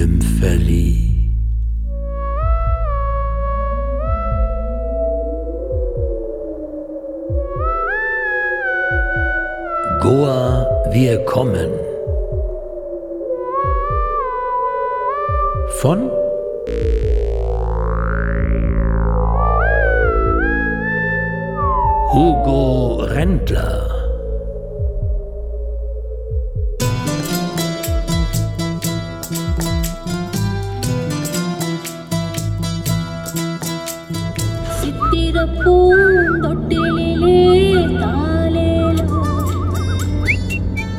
Mympheli. Goa, wir kommen. Von Hugo Rendler.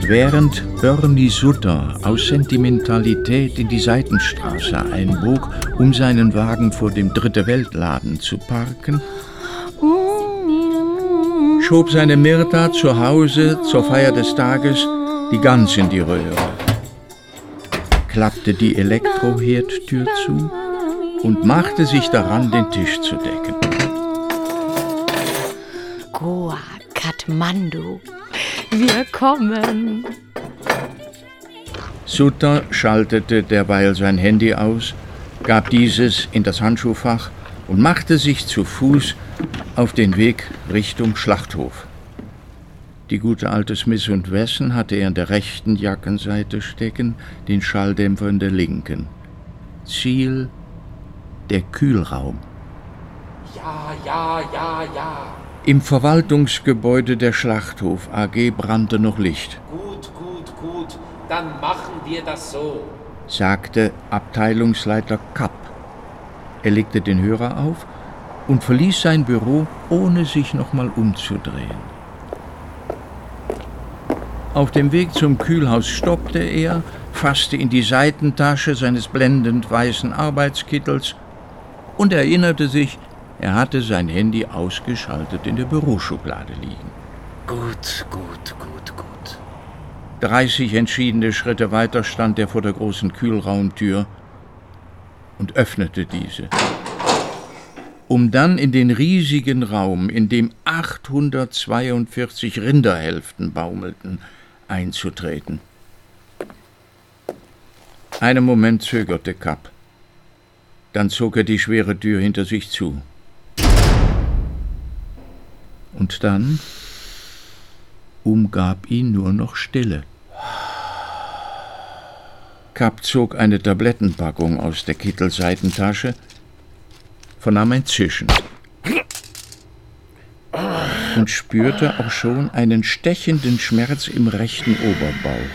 Während Bernie Sutter aus Sentimentalität in die Seitenstraße einbog, um seinen Wagen vor dem Dritte Weltladen zu parken, schob seine Mirta zu Hause zur Feier des Tages die Gans in die Röhre, klappte die Elektroherdtür zu und machte sich daran, den Tisch zu decken. Kathmandu, wir kommen. Sutter schaltete derweil sein Handy aus, gab dieses in das Handschuhfach und machte sich zu Fuß auf den Weg Richtung Schlachthof. Die gute alte Smith und Wesson hatte er in der rechten Jackenseite stecken, den Schalldämpfer in der linken. Ziel der Kühlraum. Ja, ja, ja, ja. Im Verwaltungsgebäude der Schlachthof AG brannte noch Licht. Gut, gut, gut. Dann machen wir das so, sagte Abteilungsleiter Kapp. Er legte den Hörer auf und verließ sein Büro, ohne sich nochmal umzudrehen. Auf dem Weg zum Kühlhaus stoppte er, fasste in die Seitentasche seines blendend weißen Arbeitskittels und erinnerte sich, er hatte sein Handy ausgeschaltet in der Büroschublade liegen. Gut, gut, gut, gut. 30 entschiedene Schritte weiter stand er vor der großen Kühlraumtür und öffnete diese um dann in den riesigen Raum, in dem 842 Rinderhälften baumelten, einzutreten. Einen Moment zögerte Kapp. Dann zog er die schwere Tür hinter sich zu. Und dann umgab ihn nur noch Stille. Kapp zog eine Tablettenpackung aus der Kittelseitentasche, vernahm ein Zischen und spürte auch schon einen stechenden Schmerz im rechten Oberbauch.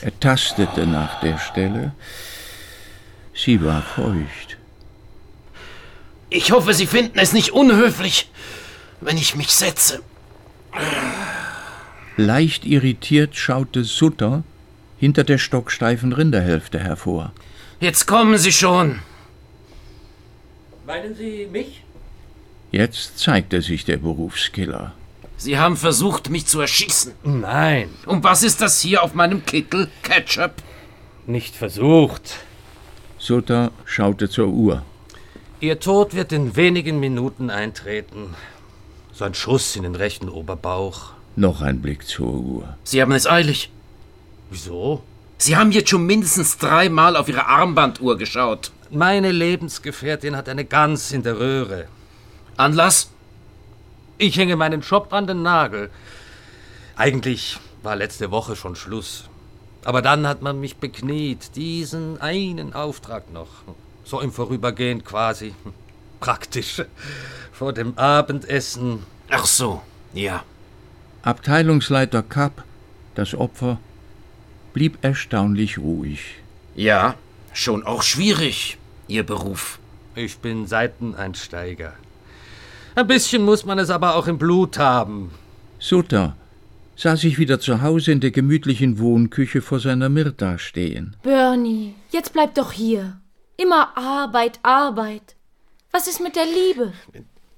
Er tastete nach der Stelle. Sie war feucht. Ich hoffe, Sie finden es nicht unhöflich, wenn ich mich setze. Leicht irritiert schaute Sutter hinter der stocksteifen Rinderhälfte hervor. Jetzt kommen Sie schon. Meinen Sie mich? Jetzt zeigte sich der Berufskiller. Sie haben versucht, mich zu erschießen. Nein. Und was ist das hier auf meinem Kittel? Ketchup? Nicht versucht. Sutter schaute zur Uhr. Ihr Tod wird in wenigen Minuten eintreten. So ein Schuss in den rechten Oberbauch. Noch ein Blick zur Uhr. Sie haben es eilig. Wieso? Sie haben jetzt schon mindestens dreimal auf Ihre Armbanduhr geschaut. Meine Lebensgefährtin hat eine Gans in der Röhre. Anlass? Ich hänge meinen Job an den Nagel. Eigentlich war letzte Woche schon Schluss. Aber dann hat man mich bekniet, diesen einen Auftrag noch. So im Vorübergehen quasi. Praktisch. Vor dem Abendessen. Ach so, ja. Abteilungsleiter Kapp, das Opfer, blieb erstaunlich ruhig. Ja, schon auch schwierig. Ihr Beruf? Ich bin Seiteneinsteiger. Ein bisschen muss man es aber auch im Blut haben. Sutter sah sich wieder zu Hause in der gemütlichen Wohnküche vor seiner Mirta stehen. Bernie, jetzt bleib doch hier. Immer Arbeit, Arbeit. Was ist mit der Liebe?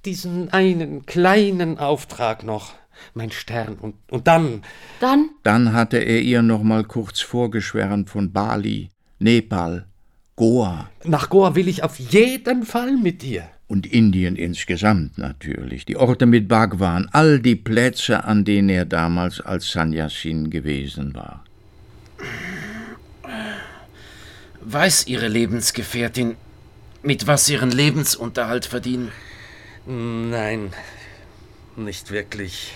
Diesen einen kleinen Auftrag noch. Mein Stern. Und, und dann. Dann? Dann hatte er ihr noch mal kurz vorgeschwärmt von Bali, Nepal, Goa. Nach Goa will ich auf jeden Fall mit dir. Und Indien insgesamt natürlich. Die Orte mit Bhagwan, all die Plätze, an denen er damals als Sanyasin gewesen war. Weiß Ihre Lebensgefährtin, mit was Sie Ihren Lebensunterhalt verdienen? Nein, nicht wirklich.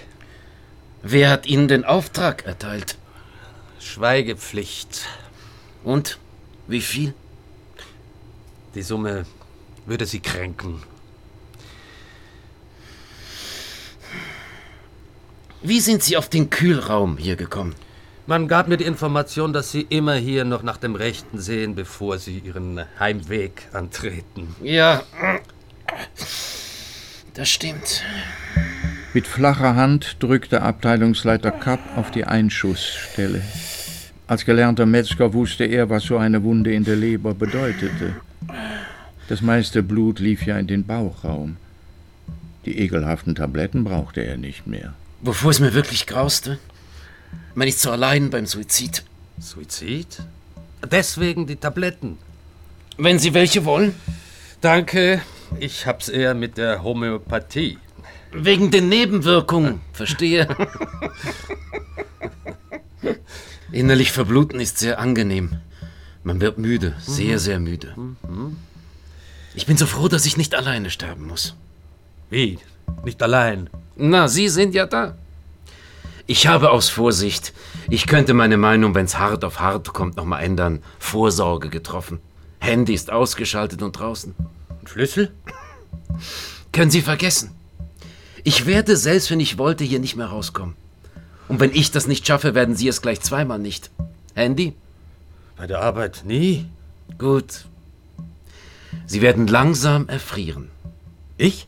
Wer hat Ihnen den Auftrag erteilt? Schweigepflicht. Und wie viel? Die Summe würde Sie kränken. Wie sind Sie auf den Kühlraum hier gekommen? Man gab mir die Information, dass Sie immer hier noch nach dem Rechten sehen, bevor Sie Ihren Heimweg antreten. Ja, das stimmt. Mit flacher Hand drückte Abteilungsleiter Kapp auf die Einschussstelle. Als gelernter Metzger wusste er, was so eine Wunde in der Leber bedeutete. Das meiste Blut lief ja in den Bauchraum. Die ekelhaften Tabletten brauchte er nicht mehr. Wovor es mir wirklich grauste? Man ist so allein beim Suizid. Suizid? Deswegen die Tabletten. Wenn Sie welche wollen? Danke, ich hab's eher mit der Homöopathie. Wegen den Nebenwirkungen, verstehe. Innerlich verbluten ist sehr angenehm. Man wird müde, sehr, sehr müde. Ich bin so froh, dass ich nicht alleine sterben muss. Wie? Nicht allein. Na, Sie sind ja da. Ich habe aus Vorsicht, ich könnte meine Meinung, wenn's hart auf hart kommt, nochmal ändern, Vorsorge getroffen. Handy ist ausgeschaltet und draußen. Und Schlüssel? Können Sie vergessen. Ich werde, selbst wenn ich wollte, hier nicht mehr rauskommen. Und wenn ich das nicht schaffe, werden Sie es gleich zweimal nicht. Handy? Bei der Arbeit nie. Gut. Sie werden langsam erfrieren. Ich?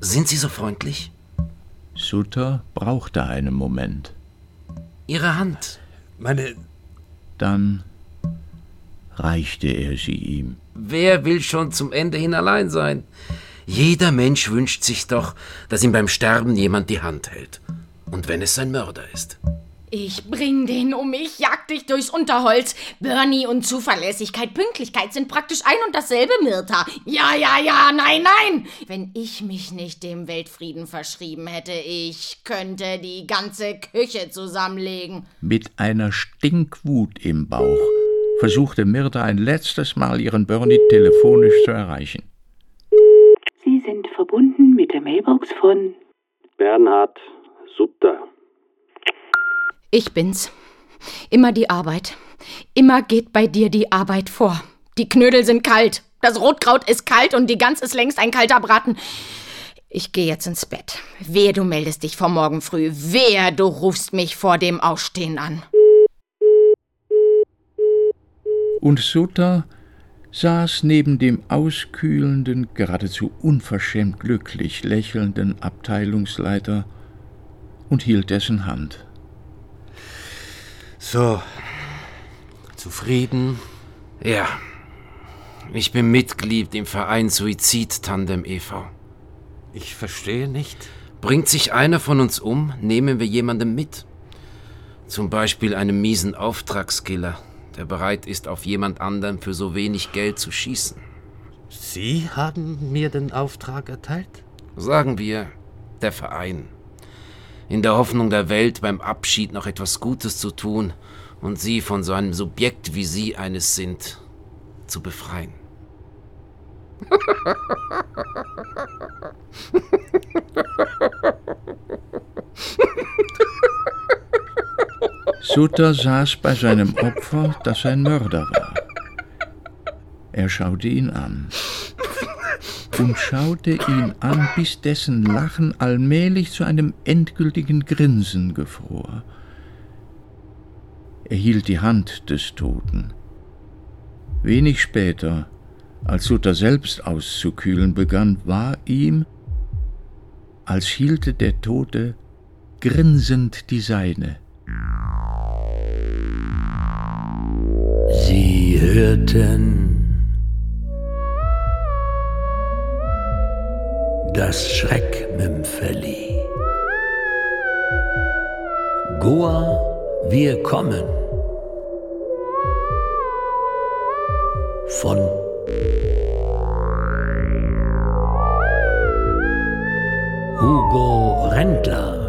Sind Sie so freundlich? Sutter brauchte einen Moment. Ihre Hand. Meine. Dann reichte er sie ihm. Wer will schon zum Ende hin allein sein? Jeder Mensch wünscht sich doch, dass ihm beim Sterben jemand die Hand hält. Und wenn es sein Mörder ist. Ich bring den um mich, jag dich durchs Unterholz. Bernie und Zuverlässigkeit, Pünktlichkeit sind praktisch ein und dasselbe, Mirta. Ja, ja, ja, nein, nein. Wenn ich mich nicht dem Weltfrieden verschrieben hätte, ich könnte die ganze Küche zusammenlegen. Mit einer Stinkwut im Bauch versuchte Mirta ein letztes Mal ihren Bernie telefonisch zu erreichen. Sie sind verbunden mit der Mailbox von Bernhard Sutter. Ich bin's. Immer die Arbeit. Immer geht bei dir die Arbeit vor. Die Knödel sind kalt. Das Rotkraut ist kalt und die Gans ist längst ein kalter Braten. Ich gehe jetzt ins Bett. Wehe, du meldest dich vor morgen früh. Wehe, du rufst mich vor dem Ausstehen an. Und Sutter saß neben dem auskühlenden, geradezu unverschämt glücklich lächelnden Abteilungsleiter und hielt dessen Hand. So. Zufrieden? Ja. Ich bin Mitglied im Verein Suizid Tandem e.V. Ich verstehe nicht. Bringt sich einer von uns um, nehmen wir jemanden mit. Zum Beispiel einen miesen Auftragskiller, der bereit ist, auf jemand anderen für so wenig Geld zu schießen. Sie haben mir den Auftrag erteilt? Sagen wir, der Verein. In der Hoffnung der Welt beim Abschied noch etwas Gutes zu tun und sie von so einem Subjekt wie Sie eines sind, zu befreien. Sutter saß bei seinem Opfer, das ein Mörder war. Er schaute ihn an und schaute ihn an, bis dessen Lachen allmählich zu einem endgültigen Grinsen gefror. Er hielt die Hand des Toten. Wenig später, als Sutter selbst auszukühlen begann, war ihm, als hielte der Tote grinsend die seine. Sie hörten das Schreckmümpfeli. Goa, wir kommen. Von Hugo Rendler.